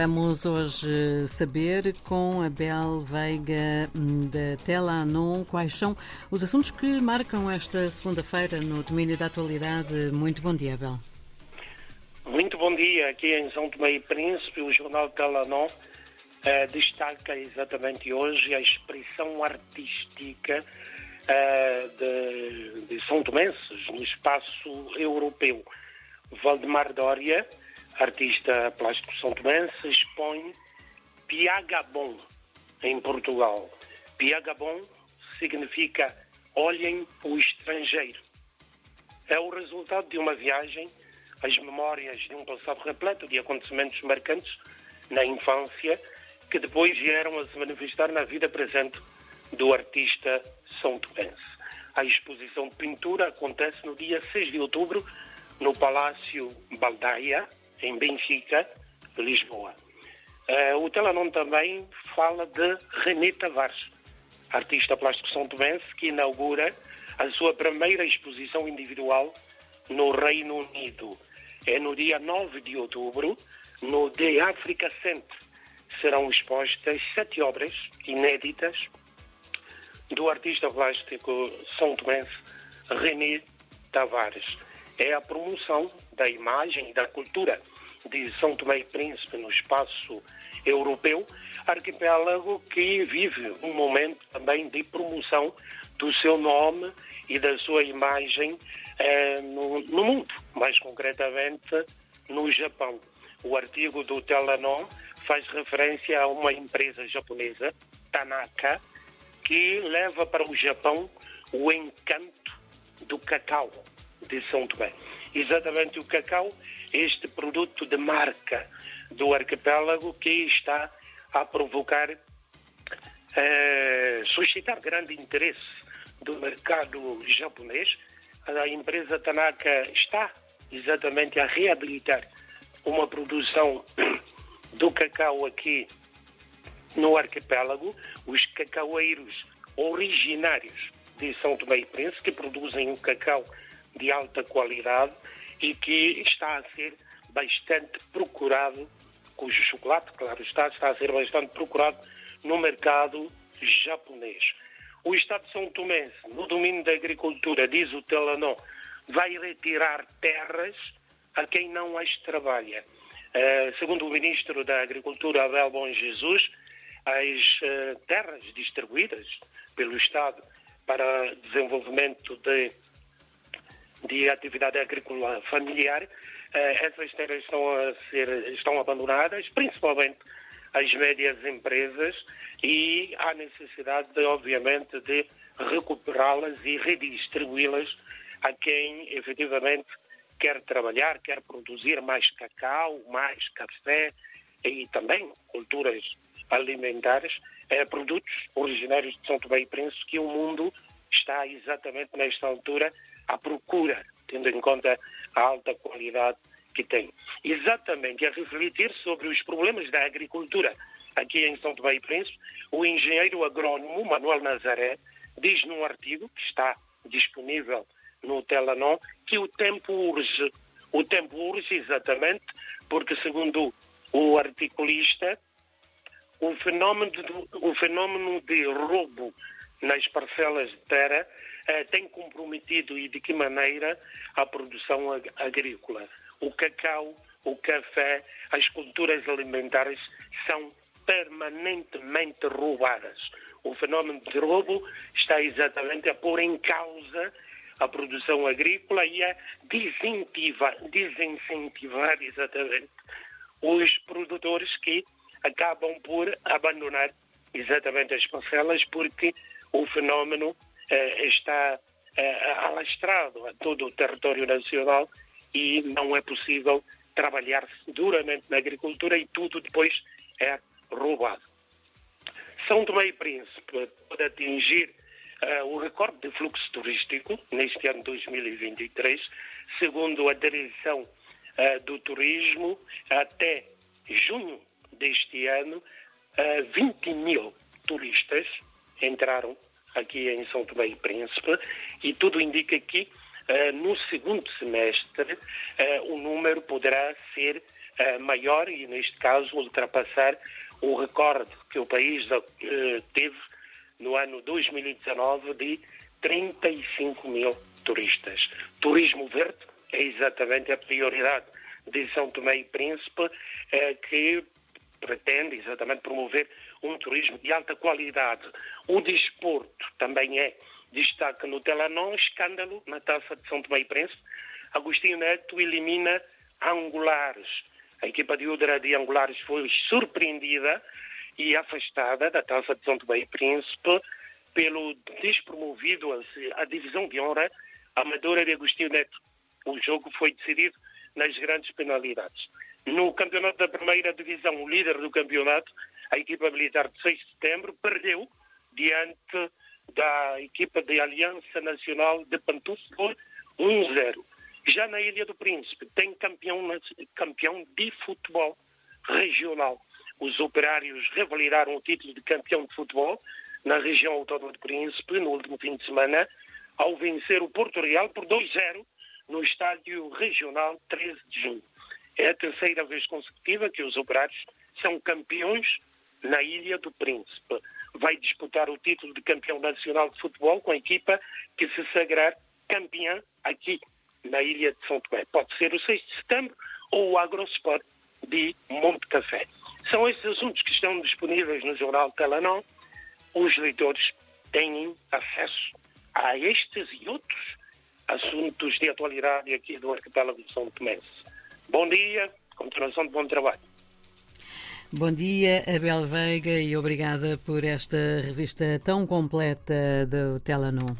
Vamos hoje saber com Abel Veiga hum, da Tela Anon quais são os assuntos que marcam esta segunda-feira no domínio da atualidade. Muito bom dia, Abel. Muito bom dia. Aqui em São Tomé e Príncipe, o jornal Tela Anon eh, destaca exatamente hoje a expressão artística eh, de, de São Tomenses no espaço europeu. Valdemar Dória artista plástico são tomense, expõe Piagabon em Portugal. Piagabon significa olhem o estrangeiro. É o resultado de uma viagem às memórias de um passado repleto de acontecimentos marcantes na infância que depois vieram a se manifestar na vida presente do artista são tomense. A exposição de pintura acontece no dia 6 de outubro no Palácio Baldaia, em Benfica, Lisboa. Uh, o Telanon também fala de René Tavares, artista plástico são tomense, que inaugura a sua primeira exposição individual no Reino Unido. É no dia 9 de outubro, no The Africa Center. Serão expostas sete obras inéditas do artista plástico são tomense René Tavares. É a promoção da imagem e da cultura de São Tomé e Príncipe no espaço europeu, arquipélago que vive um momento também de promoção do seu nome e da sua imagem eh, no, no, mundo, mais concretamente no Japão. O artigo do Telanon faz referência a uma empresa japonesa, Tanaka, que leva para o Japão o encanto do cacau de São Tomé. Exatamente o cacau, este produto de marca do arquipélago que está a provocar, eh, suscitar grande interesse do mercado japonês. A empresa Tanaka está exatamente a reabilitar uma produção do cacau aqui no arquipélago. Os cacaueiros originários de São Tomé e Príncipe, que produzem o cacau de alta qualidade e que está a ser bastante procurado, cujo chocolate, claro está, está a ser bastante procurado no mercado japonês. O Estado de São Tomé, no domínio da agricultura, diz o Telanon, vai retirar terras a quem não as trabalha. Uh, segundo o Ministro da Agricultura, Abel Bom Jesus, as uh, terras distribuídas pelo Estado para desenvolvimento de de atividade agrícola familiar, eh, essas terras estão a ser estão abandonadas, principalmente as médias empresas, e há necessidade, de, obviamente, de recuperá-las e redistribuí-las a quem efetivamente quer trabalhar, quer produzir mais cacau, mais café e também culturas alimentares, eh, produtos originários de São Tomé e Príncipe que o mundo está exatamente nesta altura à procura, tendo em conta a alta qualidade que tem. Exatamente a refletir sobre os problemas da agricultura aqui em São Tomé e Príncipe, o engenheiro agrónomo Manuel Nazaré diz num artigo que está disponível no Telanon que o tempo urge. O tempo urge exatamente porque, segundo o articulista, o fenómeno, de, o fenómeno de roubo nas parcelas de terra tem comprometido e de que maneira a produção ag agrícola. O cacau, o café, as culturas alimentares são permanentemente roubadas. O fenómeno de roubo está exatamente a pôr em causa a produção agrícola e a desincentivar, desincentivar exatamente os produtores que acabam por abandonar exatamente as parcelas porque o fenómeno eh, está eh, alastrado a todo o território nacional e não é possível trabalhar duramente na agricultura e tudo depois é roubado. São Tomé e Príncipe pode atingir uh, o recorde de fluxo turístico neste ano 2023, segundo a direção do turismo, até junho deste ano, uh, 20 mil turistas entraram aqui em São Tomé e Príncipe e tudo indica que no segundo semestre o número poderá ser maior e, neste caso, ultrapassar o recorde que o país teve no ano 2019 de 35 mil turistas. Turismo verde é exatamente a prioridade de São Tomé e Príncipe, que pretende exatamente promover um turismo de alta qualidade. O desporto também é destaque no Telanão, escândalo na taça de São Tomé e Príncipe. Agostinho Neto elimina Angulares. A equipa de Udra de Angulares foi surpreendida e afastada da taça de São Tomé e Príncipe pelo despromovido a divisão de honra Amadora de Agostinho Neto. O jogo foi decidido nas grandes penalidades. No campeonato da primeira divisão, o líder do campeonato, a equipa militar de 6 de setembro, perdeu diante da equipa de Aliança Nacional de Pantuf por 1-0. Já na Ilha do Príncipe, tem campeão, campeão de futebol regional. Os operários revalidaram o título de campeão de futebol na região autónoma do Príncipe no último fim de semana, ao vencer o Porto Real por 2-0 no estádio regional 13 de junho. É a terceira vez consecutiva que os operários são campeões na Ilha do Príncipe. Vai disputar o título de campeão nacional de futebol com a equipa que se sagrar campeã aqui na Ilha de São Tomé. Pode ser o 6 de setembro ou o Agrosport de Monte Café. São estes assuntos que estão disponíveis no jornal Telanão. Os leitores têm acesso a estes e outros assuntos de atualidade aqui do arquipélago de São Tomé. Bom dia, continuação de bom trabalho. Bom dia, Abel Veiga, e obrigada por esta revista tão completa do Telanum.